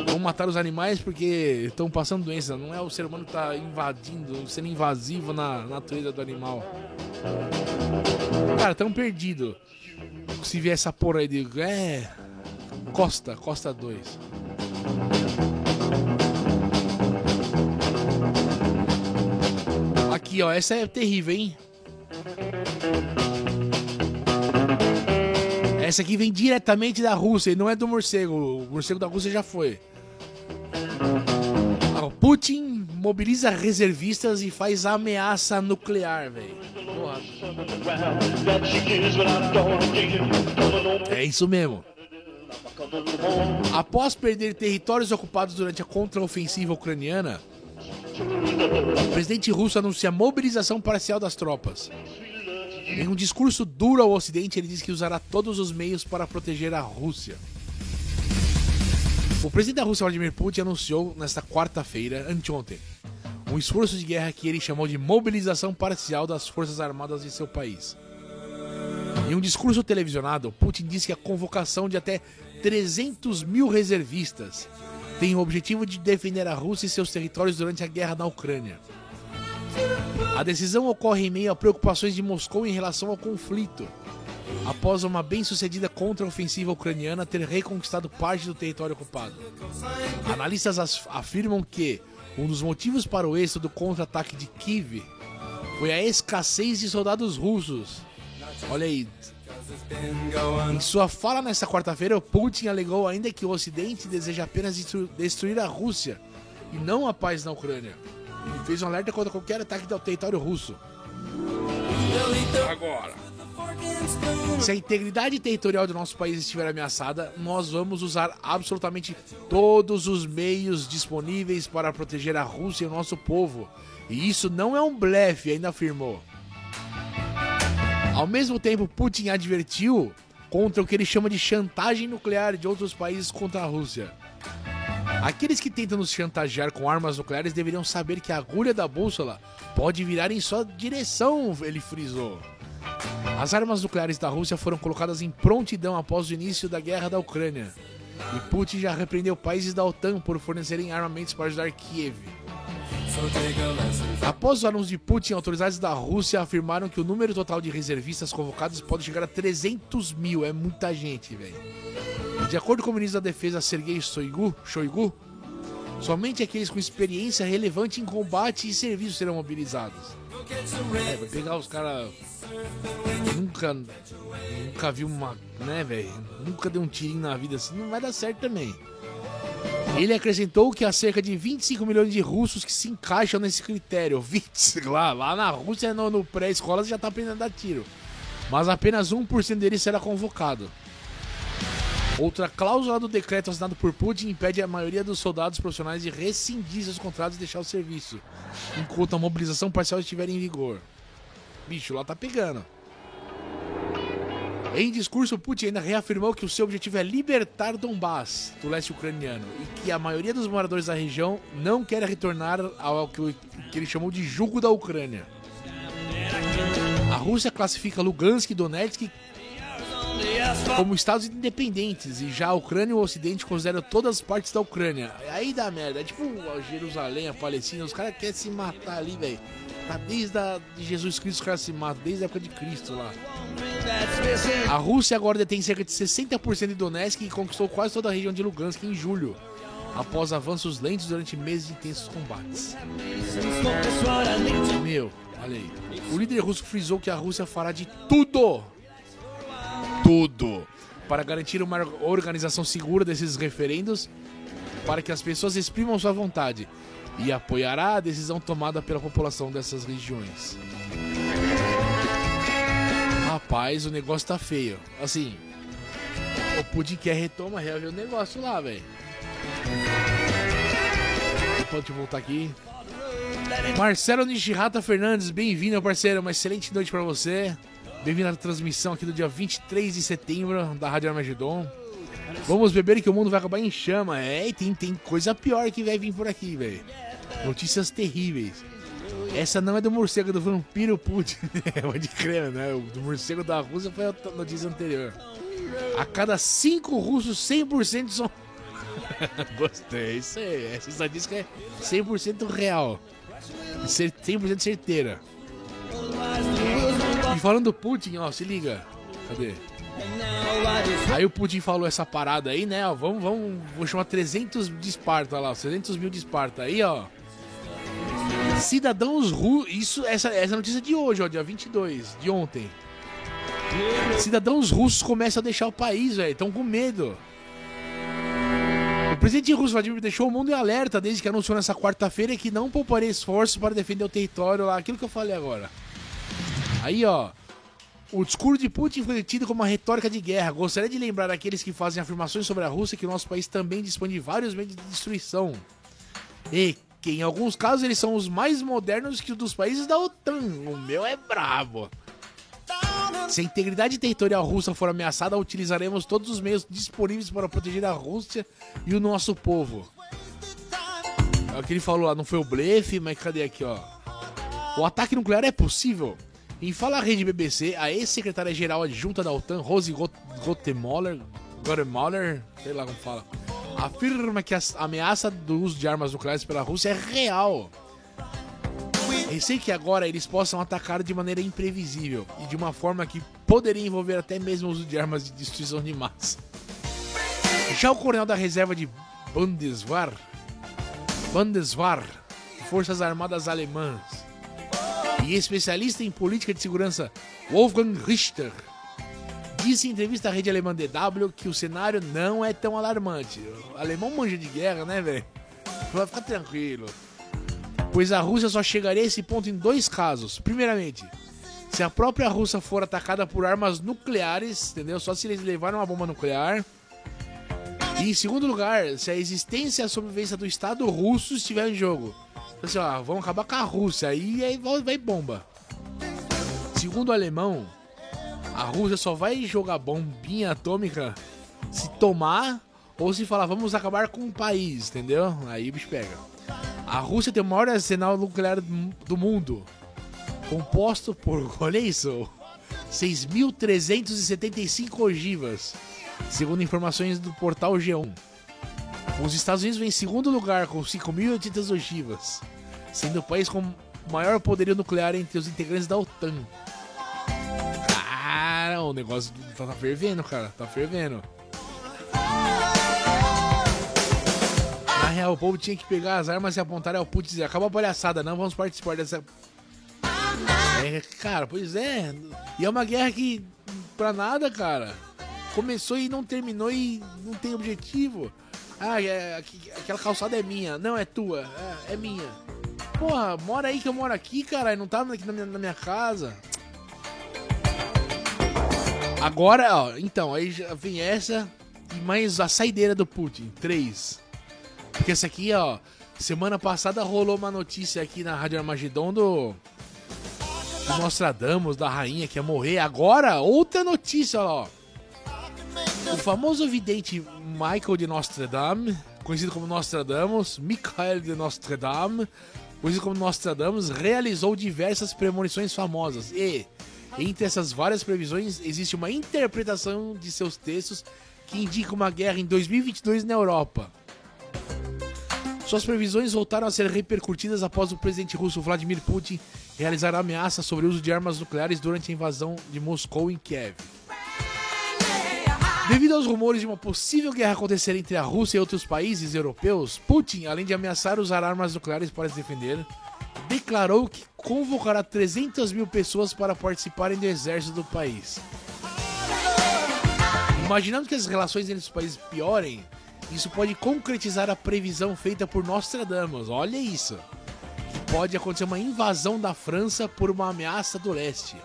Vão matar os animais porque estão passando doença. Não é o ser humano que está invadindo, sendo invasivo na natureza do animal. Cara, tão perdido. Se vier essa porra aí de. É. Costa, Costa 2. Aqui, ó. Essa é terrível, hein? Essa aqui vem diretamente da Rússia e não é do morcego. O morcego da Rússia já foi. Ah, Putin mobiliza reservistas e faz ameaça nuclear, velho. É isso mesmo. Após perder territórios ocupados durante a contraofensiva ucraniana, o presidente russo anuncia mobilização parcial das tropas. Em um discurso duro ao Ocidente, ele diz que usará todos os meios para proteger a Rússia. O presidente da Rússia, Vladimir Putin, anunciou nesta quarta-feira, anteontem, um esforço de guerra que ele chamou de mobilização parcial das forças armadas de seu país. Em um discurso televisionado, Putin disse que a convocação de até 300 mil reservistas tem o objetivo de defender a Rússia e seus territórios durante a guerra na Ucrânia. A decisão ocorre em meio a preocupações de Moscou em relação ao conflito, após uma bem-sucedida contra-ofensiva ucraniana ter reconquistado parte do território ocupado. Analistas afirmam que um dos motivos para o êxito do contra-ataque de Kiev foi a escassez de soldados russos. Olha aí. Em sua fala nesta quarta-feira, Putin alegou ainda que o Ocidente deseja apenas destruir a Rússia e não a paz na Ucrânia e fez um alerta contra qualquer ataque ao território russo. Agora, se a integridade territorial do nosso país estiver ameaçada, nós vamos usar absolutamente todos os meios disponíveis para proteger a Rússia e o nosso povo. E isso não é um blefe, ainda afirmou. Ao mesmo tempo, Putin advertiu contra o que ele chama de chantagem nuclear de outros países contra a Rússia. Aqueles que tentam nos chantagear com armas nucleares deveriam saber que a agulha da bússola pode virar em sua direção, ele frisou. As armas nucleares da Rússia foram colocadas em prontidão após o início da guerra da Ucrânia. E Putin já repreendeu países da OTAN por fornecerem armamentos para ajudar Kiev. Após o anúncio de Putin, autoridades da Rússia afirmaram que o número total de reservistas convocados pode chegar a 300 mil. É muita gente, velho. De acordo com o ministro da Defesa Sergei Shoigu, Shoigu somente aqueles com experiência relevante em combate e serviço serão mobilizados. É, vai pegar os caras. Nunca. Nunca viu uma. né, velho? Nunca deu um tirinho na vida assim. Não vai dar certo também. Ele acrescentou que há cerca de 25 milhões de russos que se encaixam nesse critério. 20, lá, lá na Rússia, no, no pré-escola, já tá aprendendo a dar tiro. Mas apenas 1% deles será convocado. Outra cláusula do decreto assinado por Putin impede a maioria dos soldados profissionais de rescindir seus contratos e deixar o serviço, enquanto a mobilização parcial estiver em vigor. Bicho, lá tá pegando. Em discurso, Putin ainda reafirmou que o seu objetivo é libertar Donbass, do leste ucraniano, e que a maioria dos moradores da região não quer retornar ao que ele chamou de jugo da Ucrânia. A Rússia classifica Lugansk e Donetsk como estados independentes e já a Ucrânia e o Ocidente consideram todas as partes da Ucrânia. Aí dá merda. É tipo Jerusalém, a Palestina, os caras querem se matar ali, velho. Tá desde a, de Jesus Cristo os caras se matam, desde a época de Cristo lá. A Rússia agora detém cerca de 60% de Donetsk e conquistou quase toda a região de Lugansk em julho. após avanços lentos durante meses de intensos combates. Meu, olha aí. O líder russo frisou que a Rússia fará de tudo, tudo, para garantir uma organização segura desses referendos, para que as pessoas exprimam sua vontade e apoiará a decisão tomada pela população dessas regiões. Rapaz, o negócio tá feio. Assim, o quer retoma, reaver o negócio lá, velho. Pode voltar aqui. Marcelo Nishihata Fernandes, bem-vindo, parceiro. Uma excelente noite para você. Bem-vindo à transmissão aqui do dia 23 de setembro da Rádio Armagedon. Vamos beber que o mundo vai acabar em chama. É, e tem, tem coisa pior que vai vir por aqui, velho. Notícias terríveis. Essa não é do morcego, é do vampiro Putin. Pode crer, né? O do morcego da Rússia foi a notícia anterior. A cada cinco russos, 100% são. Gostei, isso aí. Essa estatística é 100% real. 100% certeira. E falando do Putin, ó, se liga. Cadê? Aí o Putin falou essa parada aí, né? Ó, vamos, vamos, vou chamar 300 de Esparta lá, 300 mil de Esparta. Aí, ó. Cidadãos russos. Isso, essa, essa notícia de hoje, ó, dia 22, de ontem. Cidadãos russos começam a deixar o país, velho. Estão com medo. O presidente russo Vladimir deixou o mundo em alerta desde que anunciou nessa quarta-feira que não pouparia esforços para defender o território lá, aquilo que eu falei agora. Aí, ó. O discurso de Putin foi tido como uma retórica de guerra. Gostaria de lembrar aqueles que fazem afirmações sobre a Rússia que o nosso país também dispõe de vários meios de destruição. E que em alguns casos eles são os mais modernos que os dos países da OTAN. O meu é brabo. Se a integridade territorial russa for ameaçada, utilizaremos todos os meios disponíveis para proteger a Rússia e o nosso povo. É o que ele falou lá, não foi o blefe, mas cadê aqui, ó? O ataque nuclear é possível? Em fala à rede BBC, a ex-secretária-geral adjunta da OTAN, Rose Gottemoller, Gottemoller, sei lá como fala, afirma que a ameaça do uso de armas nucleares pela Rússia é real. Receio que agora eles possam atacar de maneira imprevisível e de uma forma que poderia envolver até mesmo o uso de armas de destruição de massa. Já o coronel da reserva de Bundeswehr, Bundeswehr, Forças Armadas Alemãs, e especialista em política de segurança Wolfgang Richter, disse em entrevista à rede alemã DW que o cenário não é tão alarmante. O alemão manja de guerra, né, velho? Vai ficar tranquilo. Pois a Rússia só chegaria a esse ponto em dois casos. Primeiramente, se a própria Rússia for atacada por armas nucleares, entendeu? Só se eles levarem uma bomba nuclear. E em segundo lugar, se a existência e a sobrevivência do Estado russo estiver em jogo. Assim, ó, vamos acabar com a Rússia, aí, aí vai bomba. Segundo o alemão, a Rússia só vai jogar bombinha atômica se tomar ou se falar vamos acabar com o país, entendeu? Aí o bicho pega. A Rússia tem o maior arsenal nuclear do mundo, composto por, olha isso, 6.375 ogivas, segundo informações do portal G1. Os Estados Unidos vêm em segundo lugar com 5.800 ogivas, sendo o país com maior poderio nuclear entre os integrantes da OTAN. Cara, o negócio tá, tá fervendo, cara, tá fervendo. Na real, o povo tinha que pegar as armas e apontar ao Putin e dizer: acaba a palhaçada, não vamos participar dessa. É, cara, pois é. E é uma guerra que, pra nada, cara. Começou e não terminou e não tem objetivo. Ah, é, aquela calçada é minha. Não, é tua. É, é, minha. Porra, mora aí que eu moro aqui, cara. Não tá aqui na minha, na minha casa. Agora, ó, então, aí vem essa e mais a saideira do Putin. Três. Porque essa aqui, ó, semana passada rolou uma notícia aqui na Rádio Armagedon do, do Nostradamus, da rainha que ia morrer. Agora, outra notícia, ó. O famoso vidente Michael de Nostradamus, conhecido como Nostradamus, Michael de Nostradamus, conhecido como Nostradamus, realizou diversas premonições famosas e entre essas várias previsões, existe uma interpretação de seus textos que indica uma guerra em 2022 na Europa. Suas previsões voltaram a ser repercutidas após o presidente russo Vladimir Putin realizar ameaça sobre o uso de armas nucleares durante a invasão de Moscou em Kiev. Devido aos rumores de uma possível guerra acontecer entre a Rússia e outros países europeus, Putin, além de ameaçar usar armas nucleares para se defender, declarou que convocará 300 mil pessoas para participarem do exército do país. Imaginando que as relações entre os países piorem, isso pode concretizar a previsão feita por Nostradamus. Olha isso. Pode acontecer uma invasão da França por uma ameaça do leste.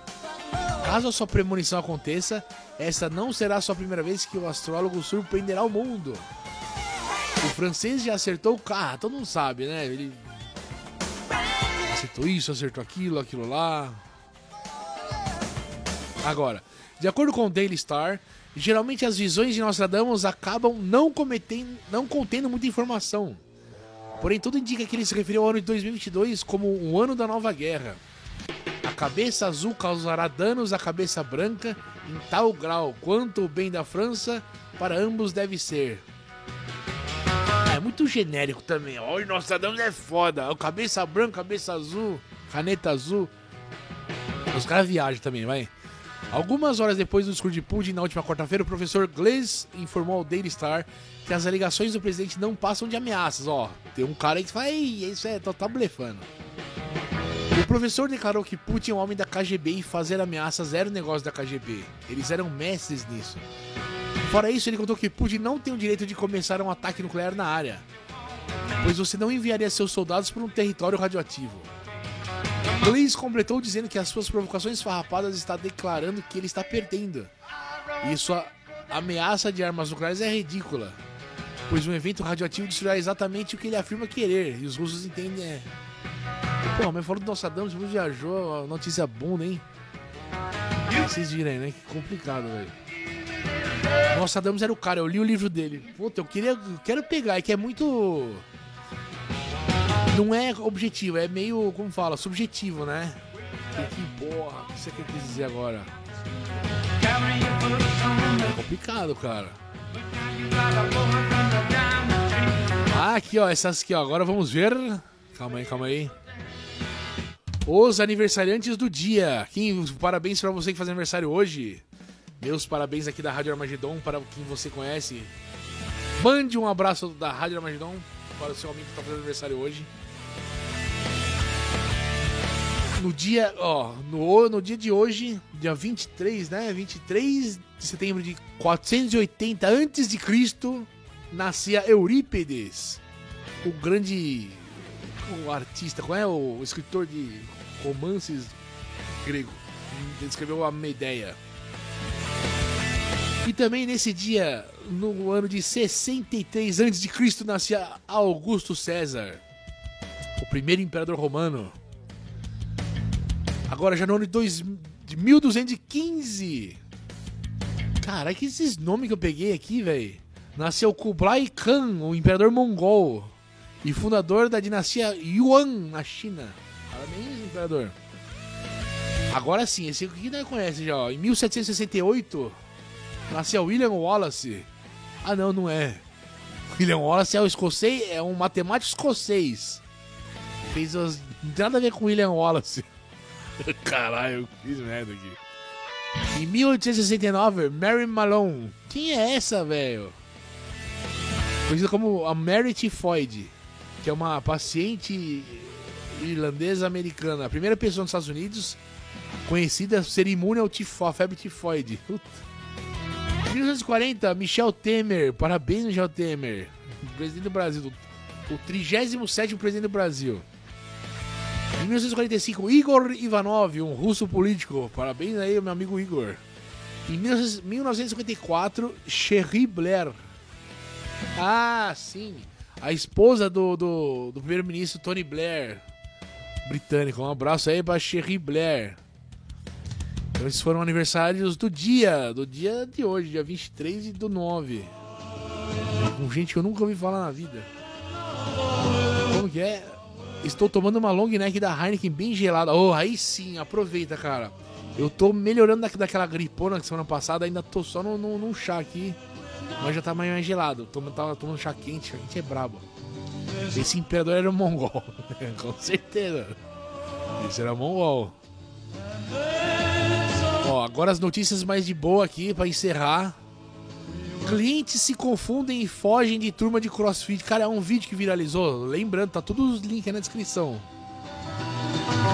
Caso a sua premonição aconteça, essa não será a sua primeira vez que o astrólogo surpreenderá o mundo. O francês já acertou o carro, todo mundo sabe, né? Ele acertou isso, acertou aquilo, aquilo lá. Agora, de acordo com o Daily Star, geralmente as visões de Nostradamus acabam não, cometendo, não contendo muita informação. Porém, tudo indica que ele se referiu ao ano de 2022 como o ano da nova guerra. Cabeça azul causará danos à cabeça branca em tal grau quanto o bem da França para ambos deve ser. É muito genérico também. Olha, Nostradamus é foda. O cabeça branca, cabeça azul, caneta azul. Os caras viajam também, vai. Algumas horas depois do discurso de Putin, na última quarta-feira, o professor Glaze informou ao Daily Star que as alegações do presidente não passam de ameaças. Ó, tem um cara aí que fala, Ei, isso é, tá, tá blefando. O professor declarou que Putin é um homem da KGB e fazer ameaças era o negócio da KGB. Eles eram mestres nisso. Fora isso, ele contou que Putin não tem o direito de começar um ataque nuclear na área, pois você não enviaria seus soldados para um território radioativo. Glaze completou dizendo que as suas provocações farrapadas está declarando que ele está perdendo. E sua ameaça de armas nucleares é ridícula, pois um evento radioativo destruirá exatamente o que ele afirma querer, e os russos entendem. É... Pô, mas falou do Nostradamus, você viajou, notícia bunda, hein? Vocês viram aí, né? Que complicado, velho. Nostradamus era o cara, eu li o livro dele. Puta, eu queria. Eu quero pegar, é que é muito não é objetivo, é meio, como fala, subjetivo, né? Que porra, o que você quer dizer agora? É complicado, cara. Ah, aqui, ó, essas aqui, ó. Agora vamos ver. Calma aí, calma aí. Os aniversariantes do dia. Quem, parabéns para você que faz aniversário hoje. Meus parabéns aqui da Rádio Armagedon para quem você conhece. Mande um abraço da Rádio Armagedon para o seu amigo que está fazendo aniversário hoje. No dia, ó, no, no dia de hoje, dia 23, né? 23 de setembro de 480 antes de Cristo, nascia Eurípides, o grande o artista, qual é o escritor de romances grego. Ele escreveu a Medeia. E também nesse dia, no ano de 63 a.C., nascia Augusto César, o primeiro imperador romano. Agora já no ano de, dois, de 1215. Cara, que esses nomes que eu peguei aqui, velho. Nasceu Kublai Khan, o imperador mongol e fundador da dinastia Yuan na China. Parabéns, imperador. Agora sim, esse aqui não conhece já, ó. Em 1768, nasceu William Wallace. Ah, não, não é. William Wallace é o escocês, é um matemático escocês. Fez as... Não tem nada a ver com William Wallace. Caralho, eu fiz merda aqui. Em 1869, Mary Malone. Quem é essa, velho? Conhecida como a Mary Tifoid, que é uma paciente irlandesa americana, a primeira pessoa nos Estados Unidos conhecida ser imune ao tifo, à febre tifoide. Em 1940, Michel Temer, parabéns Michel Temer, presidente do Brasil, o 37 presidente do Brasil. Em 1945, Igor Ivanov, um russo político. Parabéns aí, meu amigo Igor. Em 1954, Cherie Blair. Ah, sim. A esposa do, do, do primeiro-ministro Tony Blair, britânico. Um abraço aí pra Cherie Blair. Então, esses foram aniversários do dia, do dia de hoje, dia 23 e do 9. Com gente que eu nunca ouvi falar na vida. Como que é? Estou tomando uma long neck da Heineken bem gelada. Oh, aí sim, aproveita, cara. Eu tô melhorando da, daquela gripona que semana passada, ainda tô só num chá aqui. Mas já tá mais, gelado. Tava tomando chá quente, chá quente é brabo. Esse imperador era mongol. Com certeza. Esse era mongol. Ó, agora as notícias mais de boa aqui para encerrar. Clientes se confundem e fogem de turma de crossfit. Cara, é um vídeo que viralizou. Lembrando, tá todos os links na descrição.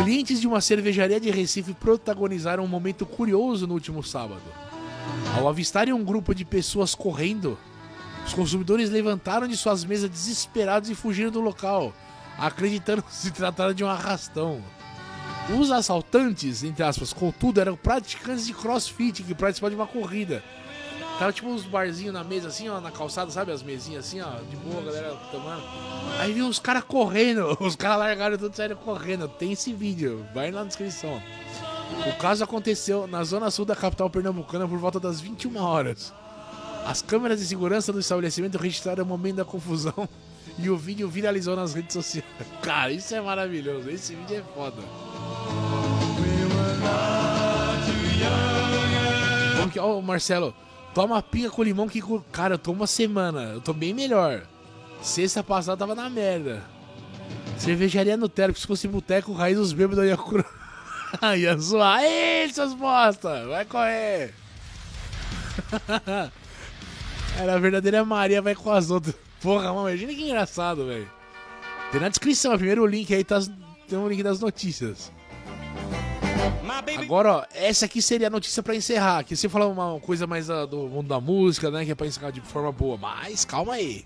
Clientes de uma cervejaria de Recife protagonizaram um momento curioso no último sábado. Ao avistarem um grupo de pessoas correndo, os consumidores levantaram de suas mesas desesperados e fugiram do local, acreditando que se tratara de um arrastão. Os assaltantes, entre aspas, contudo, eram praticantes de crossfit que participavam de uma corrida. Tava tipo uns barzinhos na mesa, assim, ó, na calçada, sabe? As mesinhas assim, ó, de boa, galera tomando. Aí viu os caras correndo, os caras largaram tudo sério correndo. Tem esse vídeo, vai na descrição. O caso aconteceu na zona sul da capital pernambucana por volta das 21 horas. As câmeras de segurança do estabelecimento registraram o momento da confusão e o vídeo viralizou nas redes sociais. Cara, isso é maravilhoso, esse vídeo é foda. Que, ó, Marcelo, toma pinga com limão que, cara, eu tô uma semana, eu tô bem melhor. Sexta passada tava na merda. Cervejaria Nutella, porque se fosse boteco, raiz dos bêbados ia, ia zoar. Ei, seus bosta, vai correr. Era a verdadeira Maria, vai com as outras. Porra, mano, imagina que engraçado, velho. Tem na descrição, é o primeiro link aí tá, tem um link das notícias. Agora, ó, essa aqui seria a notícia para encerrar. Aqui você fala uma coisa mais uh, do mundo da música, né? Que é pra encerrar de forma boa. Mas calma aí.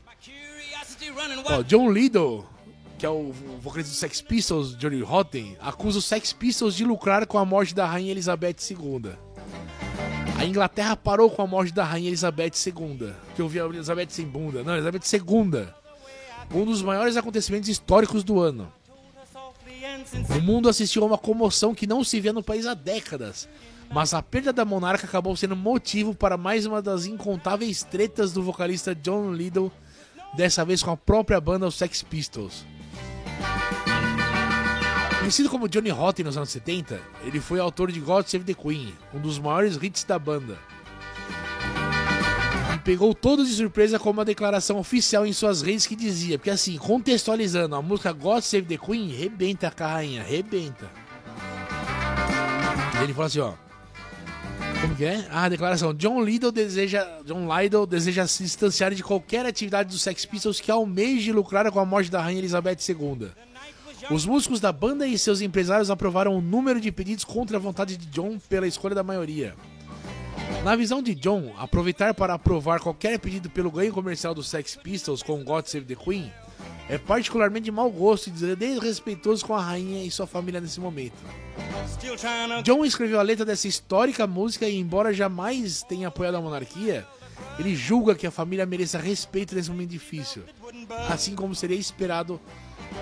Ó, John Liddell, que é o vocalista dos Sex Pistols, Johnny Rotten, acusa os Sex Pistols de lucrar com a morte da Rainha Elizabeth II. A Inglaterra parou com a morte da Rainha Elizabeth II. Que eu vi a Elizabeth sem bunda. Não, Elizabeth II. Um dos maiores acontecimentos históricos do ano. O mundo assistiu a uma comoção que não se via no país há décadas. Mas a perda da monarca acabou sendo motivo para mais uma das incontáveis tretas do vocalista John Liddell, dessa vez com a própria banda os Sex Pistols. Conhecido como Johnny Rotten nos anos 70, ele foi autor de God Save the Queen, um dos maiores hits da banda. E pegou todos de surpresa com uma declaração oficial em suas redes que dizia, porque assim, contextualizando, a música God Save the Queen rebenta a rainha, rebenta. Ele falou assim, ó. Como que é? Ah, a declaração. John Liddell deseja, John Liddell deseja se distanciar de qualquer atividade dos Sex Pistols que almeje lucrar com a morte da rainha Elizabeth II. Os músicos da banda e seus empresários aprovaram o um número de pedidos contra a vontade de John pela escolha da maioria. Na visão de John, aproveitar para aprovar qualquer pedido pelo ganho comercial dos Sex Pistols com God Save the Queen é particularmente de mau gosto e desrespeitoso com a rainha e sua família nesse momento. John escreveu a letra dessa histórica música e, embora jamais tenha apoiado a monarquia, ele julga que a família mereça respeito nesse momento difícil, assim como seria esperado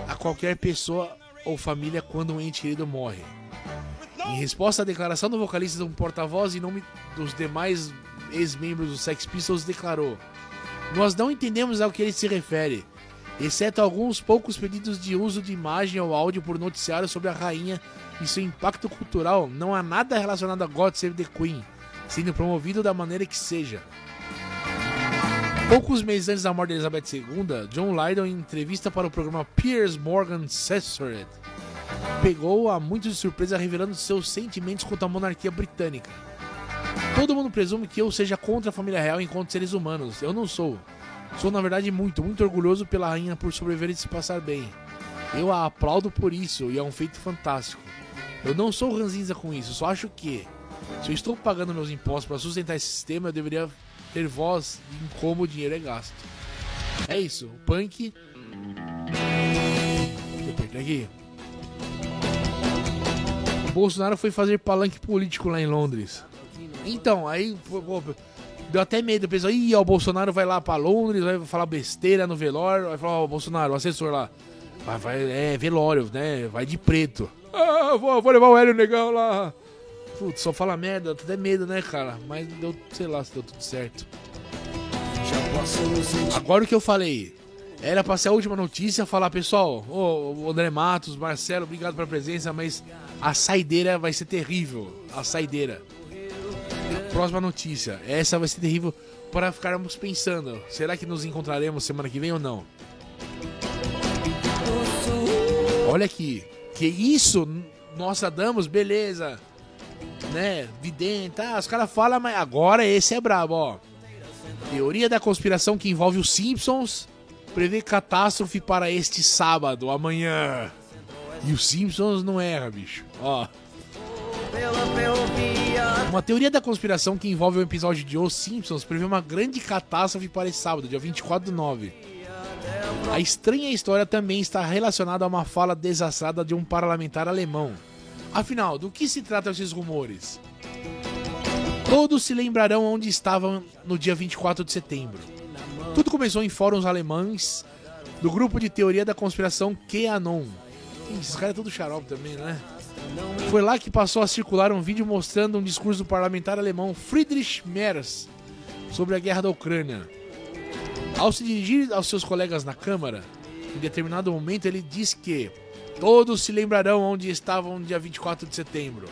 a qualquer pessoa ou família quando um ente querido morre. Em resposta à declaração do vocalista, um porta-voz em nome dos demais ex-membros dos Sex Pistols declarou: Nós não entendemos ao que ele se refere, exceto alguns poucos pedidos de uso de imagem ou áudio por noticiário sobre a rainha e seu impacto cultural. Não há nada relacionado a God Save the Queen, sendo promovido da maneira que seja. Poucos meses antes da morte de Elizabeth II, John Lydon, em entrevista para o programa Piers Morgan Censored, pegou a muitos de surpresa revelando seus sentimentos contra a monarquia britânica. Todo mundo presume que eu seja contra a família real enquanto seres humanos. Eu não sou. Sou, na verdade, muito, muito orgulhoso pela rainha por sobreviver e se passar bem. Eu a aplaudo por isso e é um feito fantástico. Eu não sou ranzinza com isso, só acho que, se eu estou pagando meus impostos para sustentar esse sistema, eu deveria ter voz em como o dinheiro é gasto. É isso, o punk. Deixa eu aqui. Bolsonaro foi fazer palanque político lá em Londres. Então, aí pô, deu até medo. Pensou, ih, ó, o Bolsonaro vai lá pra Londres, vai falar besteira no velório. Vai falar, ó, Bolsonaro, o assessor lá. Vai, vai, é velório, né? Vai de preto. Ah, vou, vou levar o Hélio Negão lá. Putz, só fala merda, dá até medo, né, cara? Mas deu, sei lá se deu tudo certo. Agora o que eu falei. Era pra ser a última notícia, falar, pessoal, ô, André Matos, Marcelo, obrigado pela presença, mas a saideira vai ser terrível. A saideira. Próxima notícia. Essa vai ser terrível para ficarmos pensando. Será que nos encontraremos semana que vem ou não? Olha aqui. Que isso, nós damos, beleza né? Vidente, tá? Os caras falam, mas agora esse é brabo, ó. Teoria da conspiração que envolve os Simpsons prevê catástrofe para este sábado, amanhã. E os Simpsons não erra, bicho. Ó. Uma teoria da conspiração que envolve o episódio de Os Simpsons prevê uma grande catástrofe para esse sábado, dia 24 do 9. A estranha história também está relacionada a uma fala desastrada de um parlamentar alemão. Afinal, do que se tratam esses rumores? Todos se lembrarão onde estavam no dia 24 de setembro. Tudo começou em fóruns alemães do grupo de teoria da conspiração QAnon. Esses caras é tudo xarope também, né? Foi lá que passou a circular um vídeo mostrando um discurso do parlamentar alemão Friedrich Merz sobre a guerra da Ucrânia. Ao se dirigir aos seus colegas na Câmara, em determinado momento ele disse que todos se lembrarão onde estavam no dia 24 de setembro.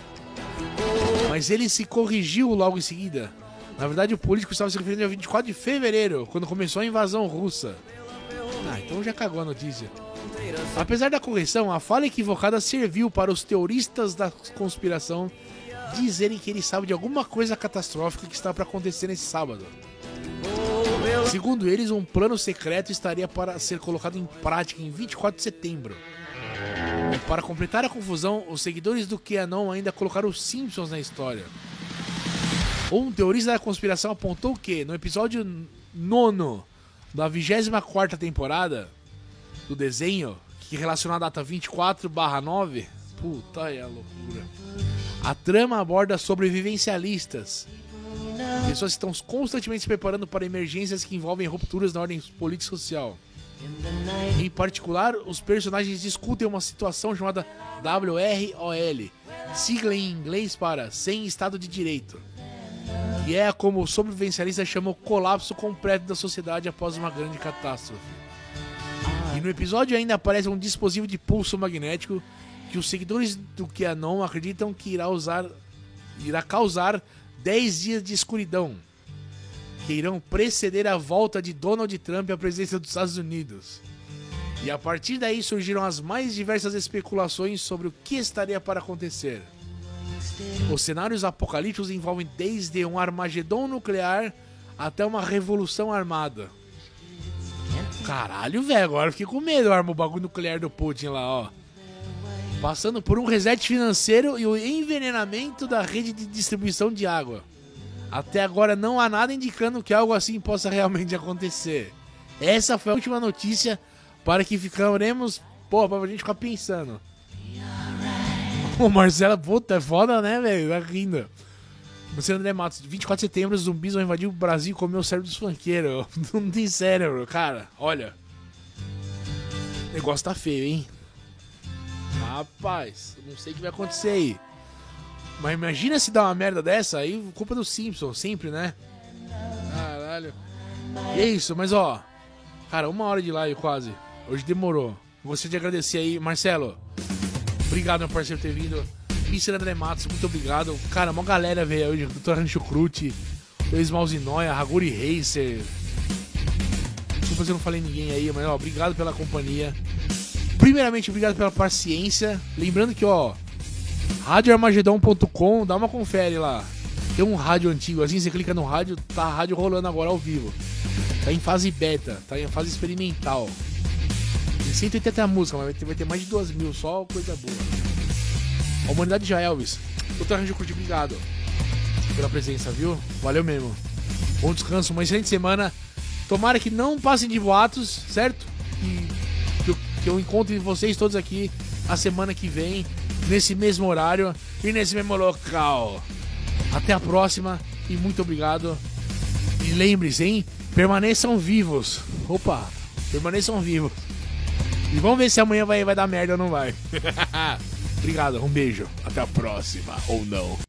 Mas ele se corrigiu logo em seguida. Na verdade, o político estava se referindo ao 24 de fevereiro, quando começou a invasão russa. Ah, então já cagou a notícia. Apesar da correção, a fala equivocada serviu para os teoristas da conspiração dizerem que ele sabe de alguma coisa catastrófica que está para acontecer nesse sábado. Segundo eles, um plano secreto estaria para ser colocado em prática em 24 de setembro. Para completar a confusão, os seguidores do QAnon ainda colocaram os Simpsons na história. Um teorista da conspiração apontou que, no episódio nono da 24 temporada do desenho, que relaciona a data 24 9, puta é a loucura. A trama aborda sobrevivencialistas. Pessoas que estão constantemente se preparando para emergências que envolvem rupturas na ordem política social. Em particular, os personagens discutem uma situação chamada WROL, sigla em inglês para Sem Estado de Direito, que é como o sobrevivencialista chama o colapso completo da sociedade após uma grande catástrofe. E no episódio ainda aparece um dispositivo de pulso magnético que os seguidores do QAnon acreditam que irá usar irá causar 10 dias de escuridão que irão preceder a volta de Donald Trump à presidência dos Estados Unidos. E a partir daí surgiram as mais diversas especulações sobre o que estaria para acontecer. Os cenários apocalípticos envolvem desde um Armagedon nuclear até uma revolução armada. Caralho, velho, agora eu fiquei com medo, arma o bagulho nuclear do Putin lá, ó. Passando por um reset financeiro e o envenenamento da rede de distribuição de água. Até agora não há nada indicando que algo assim possa realmente acontecer. Essa foi a última notícia para que ficaremos, pô, pra gente ficar pensando. O Marcelo, puta, é foda, né, velho? Tá rindo. Luciano André Matos, 24 de setembro, zumbis vão invadir o Brasil e comer o cérebro dos funkeiros. Não tem cérebro, cara. Olha. O negócio tá feio, hein? Rapaz, não sei o que vai acontecer aí. Mas imagina se dá uma merda dessa, aí culpa do Simpson, sempre, né? Caralho. E é isso, mas ó. Cara, uma hora de live quase. Hoje demorou. Você de agradecer aí, Marcelo. Obrigado, meu parceiro, por ter vindo. Mr. André Matos, muito obrigado. Cara, uma galera veio hoje. Dr. Rancho Crute, Luiz Malzinoia, Raguri Racer. Desculpa se eu não falei ninguém aí, mas ó, obrigado pela companhia. Primeiramente, obrigado pela paciência. Lembrando que, ó, radioarmagedon.com, dá uma confere lá. Tem um rádio antigo, assim, você clica no rádio, tá a rádio rolando agora ao vivo. Tá em fase beta, tá em fase experimental. Tem 180 músicas, mas vai ter, mais de 2 mil, só coisa boa. A humanidade já, Elvis. Doutor Ranjo Curti, obrigado pela presença, viu? Valeu mesmo. Bom descanso, uma excelente semana. Tomara que não passem de boatos, certo? E que eu, que eu encontre vocês todos aqui a semana que vem, nesse mesmo horário e nesse mesmo local. Até a próxima e muito obrigado. E lembre-se, hein? Permaneçam vivos. Opa, permaneçam vivos. E vamos ver se amanhã vai, vai dar merda ou não vai. obrigado, um beijo. Até a próxima. Ou não.